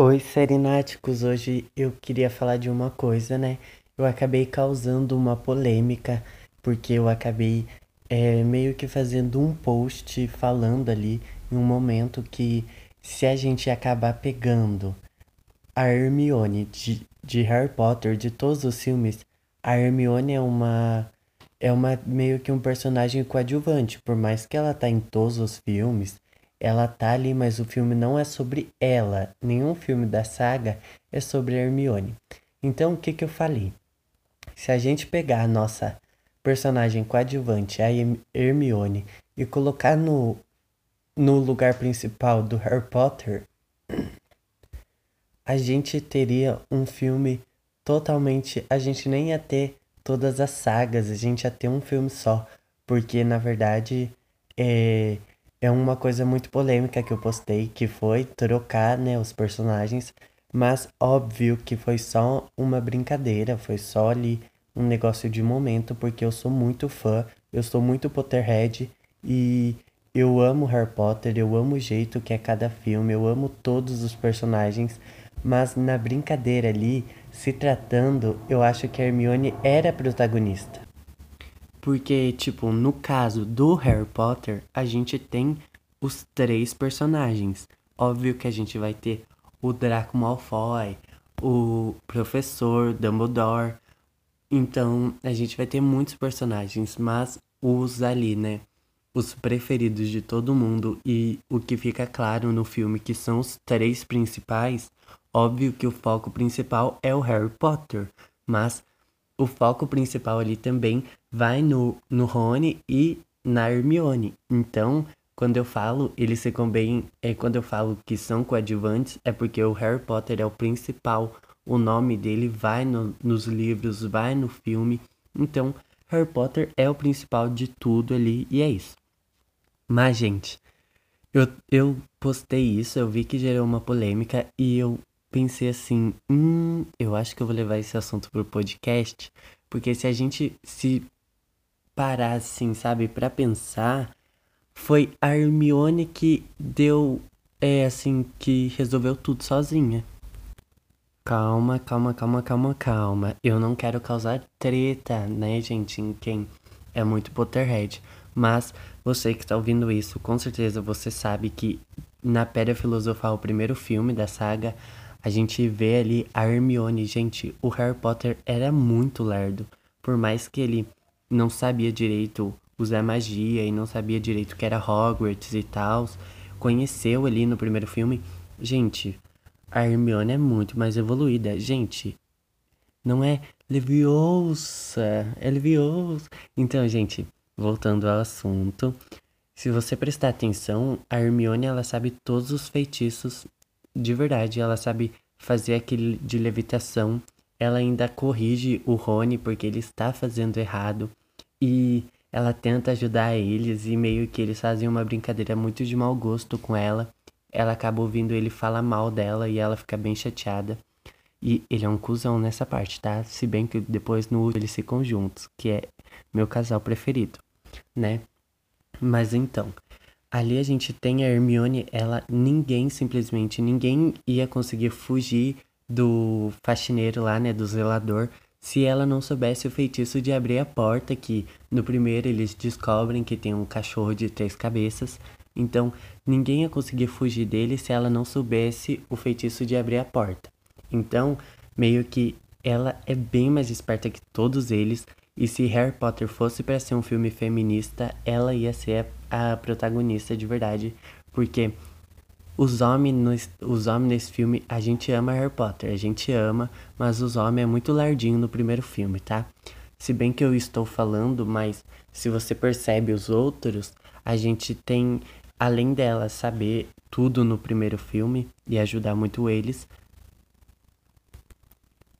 Oi, Serináticos. Hoje eu queria falar de uma coisa, né? Eu acabei causando uma polêmica porque eu acabei é, meio que fazendo um post falando ali em um momento que se a gente acabar pegando a Hermione de, de Harry Potter, de todos os filmes, a Hermione é uma é uma meio que um personagem coadjuvante, por mais que ela tá em todos os filmes ela tá ali, mas o filme não é sobre ela. Nenhum filme da saga é sobre Hermione. Então, o que que eu falei? Se a gente pegar a nossa personagem coadjuvante, a Hermione, e colocar no, no lugar principal do Harry Potter, a gente teria um filme totalmente. A gente nem ia ter todas as sagas, a gente ia ter um filme só. Porque, na verdade, é, é uma coisa muito polêmica que eu postei, que foi trocar, né, os personagens, mas óbvio que foi só uma brincadeira, foi só ali um negócio de momento, porque eu sou muito fã, eu sou muito Potterhead e eu amo Harry Potter, eu amo o jeito que é cada filme, eu amo todos os personagens, mas na brincadeira ali, se tratando, eu acho que a Hermione era a protagonista. Porque, tipo, no caso do Harry Potter, a gente tem os três personagens. Óbvio que a gente vai ter o Draco Malfoy, o professor Dumbledore. Então, a gente vai ter muitos personagens, mas os ali, né? Os preferidos de todo mundo e o que fica claro no filme que são os três principais. Óbvio que o foco principal é o Harry Potter, mas o foco principal ali também vai no, no Rony e na Hermione. Então, quando eu falo, eles ficam bem. É, quando eu falo que são coadjuvantes, é porque o Harry Potter é o principal. O nome dele vai no, nos livros, vai no filme. Então, Harry Potter é o principal de tudo ali e é isso. Mas, gente, eu, eu postei isso, eu vi que gerou uma polêmica e eu pensei assim, hum, eu acho que eu vou levar esse assunto pro podcast, porque se a gente se parar assim, sabe, para pensar, foi a Hermione que deu, é assim, que resolveu tudo sozinha. Calma, calma, calma, calma, calma. Eu não quero causar treta, né, gente, em quem é muito Potterhead. Mas você que está ouvindo isso, com certeza você sabe que na Pedra Filosofal, o primeiro filme da saga, a gente vê ali a Hermione. Gente, o Harry Potter era muito lerdo. Por mais que ele não sabia direito usar magia e não sabia direito que era Hogwarts e tal, conheceu ali no primeiro filme. Gente, a Hermione é muito mais evoluída. Gente, não é Leviosa, é Leviosa. Então, gente, voltando ao assunto, se você prestar atenção, a Hermione ela sabe todos os feitiços de verdade, ela sabe fazer aquele de levitação. Ela ainda corrige o Rony porque ele está fazendo errado. E ela tenta ajudar eles e meio que eles fazem uma brincadeira muito de mau gosto com ela. Ela acaba ouvindo ele falar mal dela e ela fica bem chateada. E ele é um cuzão nessa parte, tá? Se bem que depois no último eles ficam juntos, que é meu casal preferido, né? Mas então, Ali a gente tem a Hermione, ela ninguém simplesmente ninguém ia conseguir fugir do faxineiro lá, né, do zelador, se ela não soubesse o feitiço de abrir a porta, que no primeiro eles descobrem que tem um cachorro de três cabeças. Então, ninguém ia conseguir fugir dele se ela não soubesse o feitiço de abrir a porta. Então, meio que ela é bem mais esperta que todos eles. E se Harry Potter fosse para ser um filme feminista, ela ia ser a, a protagonista de verdade, porque os homens, os homens nesse filme, a gente ama Harry Potter, a gente ama, mas os homens é muito lardinho no primeiro filme, tá? Se bem que eu estou falando, mas se você percebe os outros, a gente tem, além dela saber tudo no primeiro filme e ajudar muito eles,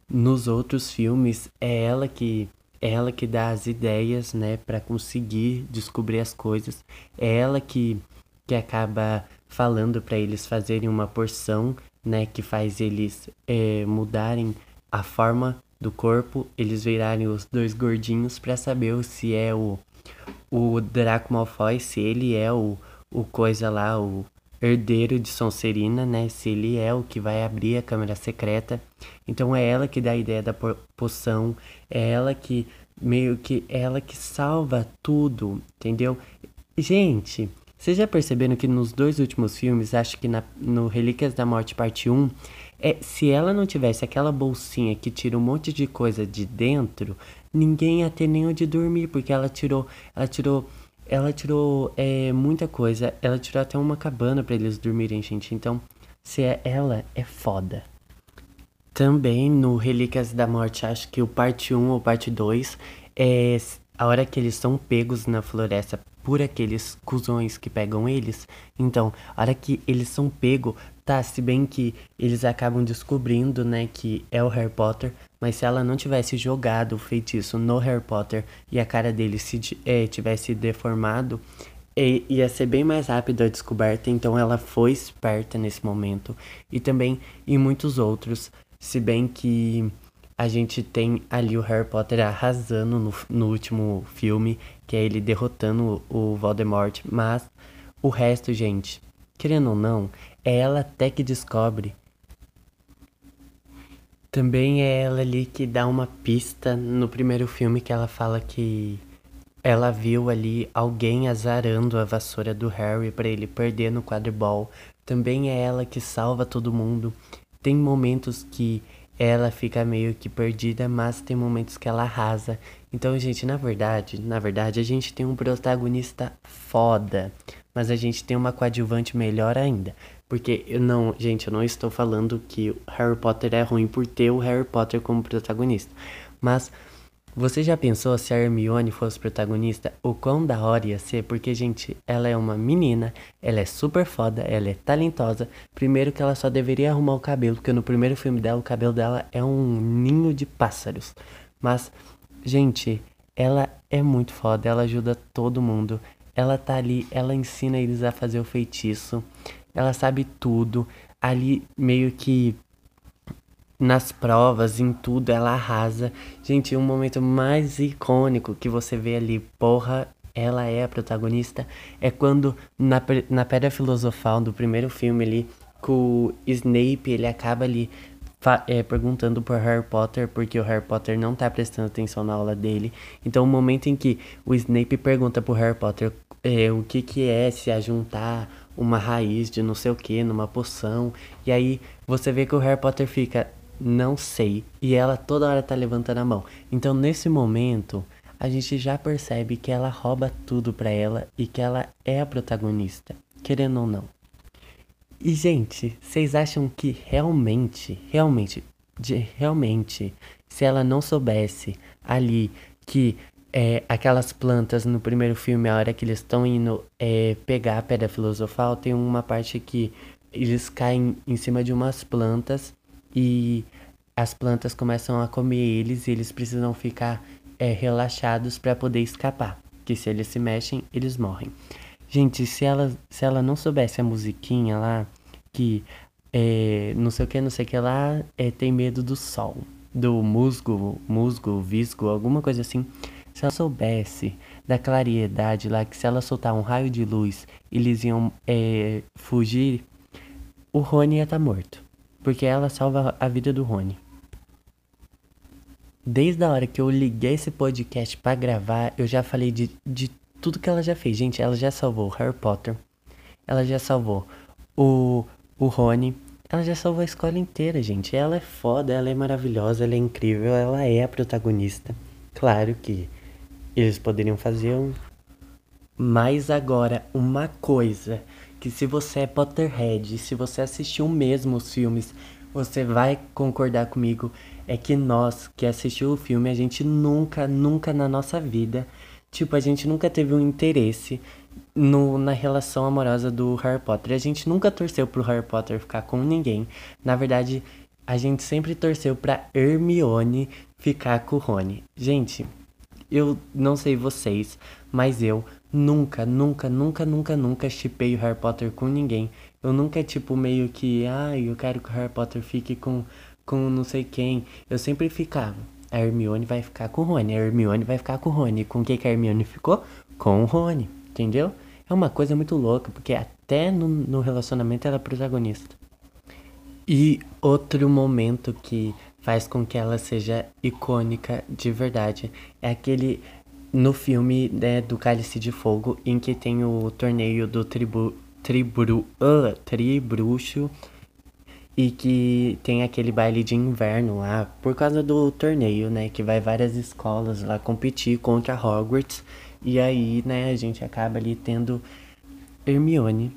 nos outros filmes é ela que é ela que dá as ideias, né, para conseguir descobrir as coisas. É ela que, que acaba falando para eles fazerem uma porção, né, que faz eles é, mudarem a forma do corpo, eles virarem os dois gordinhos para saber se é o o Draco Malfoy, se ele é o, o coisa lá, o herdeiro de Sonserina, né? Se ele é o que vai abrir a câmara secreta. Então é ela que dá a ideia da poção, é ela que meio que é ela que salva tudo, entendeu? Gente, vocês já perceberam que nos dois últimos filmes, acho que na, no Relíquias da Morte parte 1, é, se ela não tivesse aquela bolsinha que tira um monte de coisa de dentro, ninguém ia ter nem onde dormir, porque ela tirou, ela tirou, ela tirou é, muita coisa, ela tirou até uma cabana para eles dormirem, gente. Então, se é ela, é foda. Também no Relíquias da Morte, acho que o parte 1 ou parte 2, é a hora que eles são pegos na floresta por aqueles cuzões que pegam eles. Então, a hora que eles são pegos, tá, se bem que eles acabam descobrindo, né, que é o Harry Potter, mas se ela não tivesse jogado o feitiço no Harry Potter e a cara dele se é, tivesse deformado, é, ia ser bem mais rápido a descoberta, então ela foi esperta nesse momento. E também em muitos outros, se bem que a gente tem ali o Harry Potter arrasando no, no último filme, que é ele derrotando o Voldemort, mas o resto, gente, querendo ou não, é ela até que descobre. Também é ela ali que dá uma pista no primeiro filme que ela fala que ela viu ali alguém azarando a vassoura do Harry para ele perder no quadribol. Também é ela que salva todo mundo. Tem momentos que ela fica meio que perdida, mas tem momentos que ela arrasa. Então, gente, na verdade, na verdade, a gente tem um protagonista foda, mas a gente tem uma coadjuvante melhor ainda. Porque eu não, gente, eu não estou falando que Harry Potter é ruim por ter o Harry Potter como protagonista, mas você já pensou se a Hermione fosse protagonista? O quão da hora ia ser? Porque, gente, ela é uma menina, ela é super foda, ela é talentosa. Primeiro que ela só deveria arrumar o cabelo, porque no primeiro filme dela, o cabelo dela é um ninho de pássaros. Mas, gente, ela é muito foda, ela ajuda todo mundo. Ela tá ali, ela ensina eles a fazer o feitiço. Ela sabe tudo. Ali meio que nas provas, em tudo, ela arrasa. Gente, um momento mais icônico que você vê ali, porra, ela é a protagonista, é quando na, na Pedra Filosofal do primeiro filme ali, com o Snape, ele acaba ali é, perguntando por Harry Potter, porque o Harry Potter não tá prestando atenção na aula dele. Então, o momento em que o Snape pergunta pro Harry Potter é, o que que é se ajuntar uma raiz de não sei o que numa poção, e aí você vê que o Harry Potter fica, não sei. E ela toda hora tá levantando a mão. Então, nesse momento, a gente já percebe que ela rouba tudo pra ela e que ela é a protagonista, querendo ou não. E, gente, vocês acham que realmente, realmente, de, realmente, se ela não soubesse ali que é, aquelas plantas no primeiro filme, a hora que eles estão indo é, pegar a pedra filosofal, tem uma parte que eles caem em cima de umas plantas e as plantas começam a comer eles e eles precisam ficar é, relaxados para poder escapar. Que se eles se mexem, eles morrem. Gente, se ela, se ela não soubesse a musiquinha lá, que é, não sei o que, não sei o que lá, é, tem medo do sol, do musgo, musgo, visgo, alguma coisa assim. Se ela soubesse da claridade lá, que se ela soltar um raio de luz, eles iam é, fugir, o Rony ia estar tá morto porque ela salva a vida do Rony. Desde a hora que eu liguei esse podcast para gravar, eu já falei de, de tudo que ela já fez. Gente, ela já salvou Harry Potter, ela já salvou o, o Rony, ela já salvou a escola inteira, gente. Ela é foda, ela é maravilhosa, ela é incrível, ela é a protagonista. Claro que eles poderiam fazer um. Mas agora, uma coisa que se você é Potterhead, se você assistiu mesmo os filmes, você vai concordar comigo, é que nós que assistiu o filme, a gente nunca, nunca na nossa vida, tipo, a gente nunca teve um interesse no, na relação amorosa do Harry Potter. A gente nunca torceu pro Harry Potter ficar com ninguém. Na verdade, a gente sempre torceu pra Hermione ficar com o Rony. Gente, eu não sei vocês, mas eu Nunca, nunca, nunca, nunca, nunca chipei o Harry Potter com ninguém. Eu nunca, tipo, meio que, ai, ah, eu quero que o Harry Potter fique com, com não sei quem. Eu sempre ficava. A Hermione vai ficar com o Rony, a Hermione vai ficar com o Rony. Com quem que a Hermione ficou? Com o Rony, entendeu? É uma coisa muito louca, porque até no, no relacionamento ela é protagonista. E outro momento que faz com que ela seja icônica de verdade é aquele no filme né, do Cálice de Fogo, em que tem o torneio do tribu, tribru, uh, tribruxo e que tem aquele baile de inverno lá, por causa do torneio, né? Que vai várias escolas lá competir contra Hogwarts. E aí, né, a gente acaba ali tendo Hermione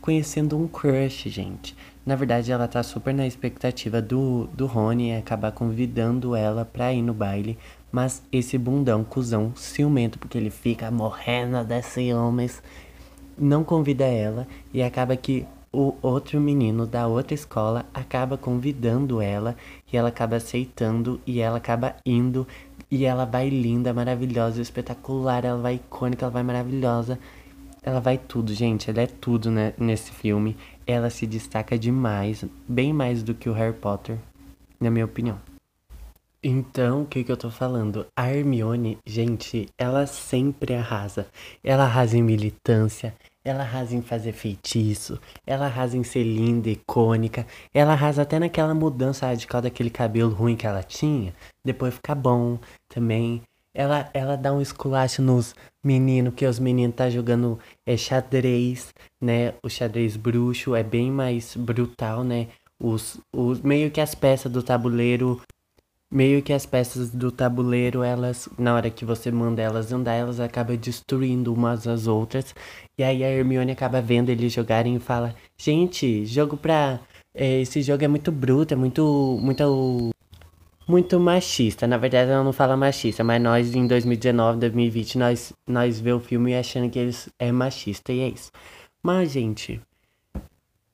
conhecendo um crush, gente. Na verdade, ela tá super na expectativa do, do Rony acabar convidando ela pra ir no baile. Mas esse bundão, cuzão, ciumento, porque ele fica morrendo desses ciúmes, não convida ela e acaba que o outro menino da outra escola acaba convidando ela e ela acaba aceitando e ela acaba indo e ela vai linda, maravilhosa, espetacular, ela vai icônica, ela vai maravilhosa. Ela vai tudo, gente, ela é tudo né, nesse filme. Ela se destaca demais, bem mais do que o Harry Potter, na minha opinião. Então, o que, que eu tô falando? A Hermione, gente, ela sempre arrasa. Ela arrasa em militância, ela arrasa em fazer feitiço, ela arrasa em ser linda, icônica, ela arrasa até naquela mudança radical daquele cabelo ruim que ela tinha, depois fica bom também. Ela, ela dá um esculacho nos meninos, que os meninos tá jogando é, xadrez, né? O xadrez bruxo é bem mais brutal, né? Os, os, meio que as peças do tabuleiro meio que as peças do tabuleiro, elas, na hora que você manda elas andar, elas acabam destruindo umas às outras. E aí a Hermione acaba vendo eles jogarem e fala: Gente, jogo pra. É, esse jogo é muito bruto, é muito. muito. muito machista. Na verdade, ela não fala machista, mas nós em 2019, 2020, nós, nós vê o filme achando que eles é machista, e é isso. Mas, gente.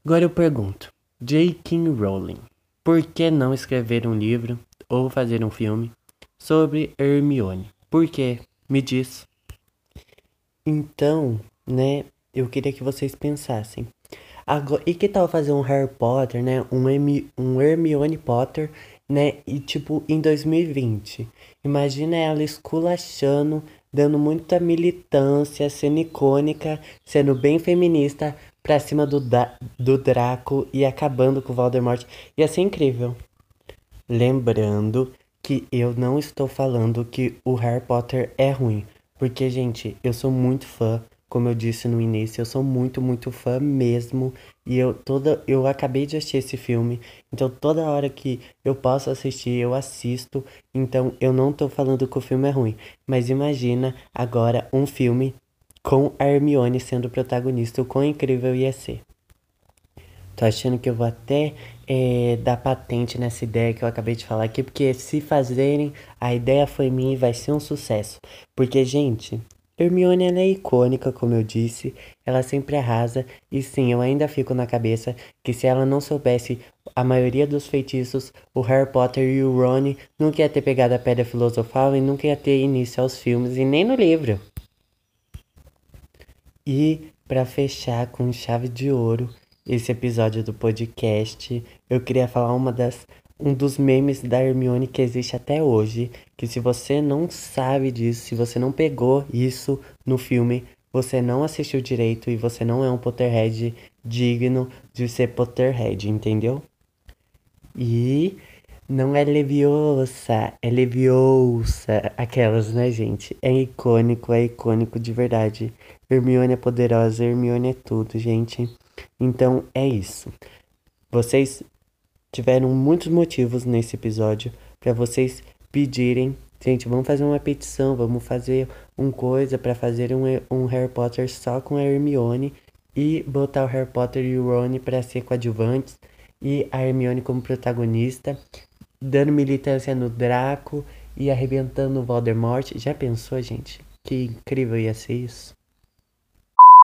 Agora eu pergunto: J.K. Rowling, por que não escrever um livro ou fazer um filme sobre Hermione. Por quê? Me diz. Então, né, eu queria que vocês pensassem. Agora, e que tal fazer um Harry Potter, né? Um, M, um Hermione Potter, né? E tipo, em 2020. Imagina ela esculachando, dando muita militância, sendo icônica, sendo bem feminista pra cima do, da, do Draco e acabando com o Voldemort. Ia ser incrível. Lembrando que eu não estou falando que o Harry Potter é ruim, porque, gente, eu sou muito fã, como eu disse no início, eu sou muito, muito fã mesmo, e eu toda eu acabei de assistir esse filme, então toda hora que eu posso assistir, eu assisto, então eu não tô falando que o filme é ruim, mas imagina agora um filme com a Hermione sendo protagonista, o quão incrível ia ser. Tô achando que eu vou até é, dar patente nessa ideia que eu acabei de falar aqui, porque se fazerem, a ideia foi minha e vai ser um sucesso. Porque, gente, Hermione ela é icônica, como eu disse, ela sempre arrasa, e sim, eu ainda fico na cabeça que se ela não soubesse a maioria dos feitiços, o Harry Potter e o Ron nunca ia ter pegado a Pedra Filosofal e nunca ia ter início aos filmes e nem no livro. E para fechar com chave de ouro, esse episódio do podcast, eu queria falar uma das um dos memes da Hermione que existe até hoje, que se você não sabe disso, se você não pegou isso no filme, você não assistiu direito e você não é um Potterhead digno de ser Potterhead, entendeu? E não é Leviosa, é Leviosa, aquelas, né, gente? É icônico, é icônico de verdade. Hermione é poderosa, Hermione é tudo, gente. Então é isso. Vocês tiveram muitos motivos nesse episódio para vocês pedirem, gente, vamos fazer uma petição, vamos fazer um coisa para fazer um, um Harry Potter só com a Hermione e botar o Harry Potter e o Ron para ser coadjuvantes e a Hermione como protagonista, dando militância no Draco e arrebentando o Voldemort. Já pensou, gente? Que incrível ia ser isso?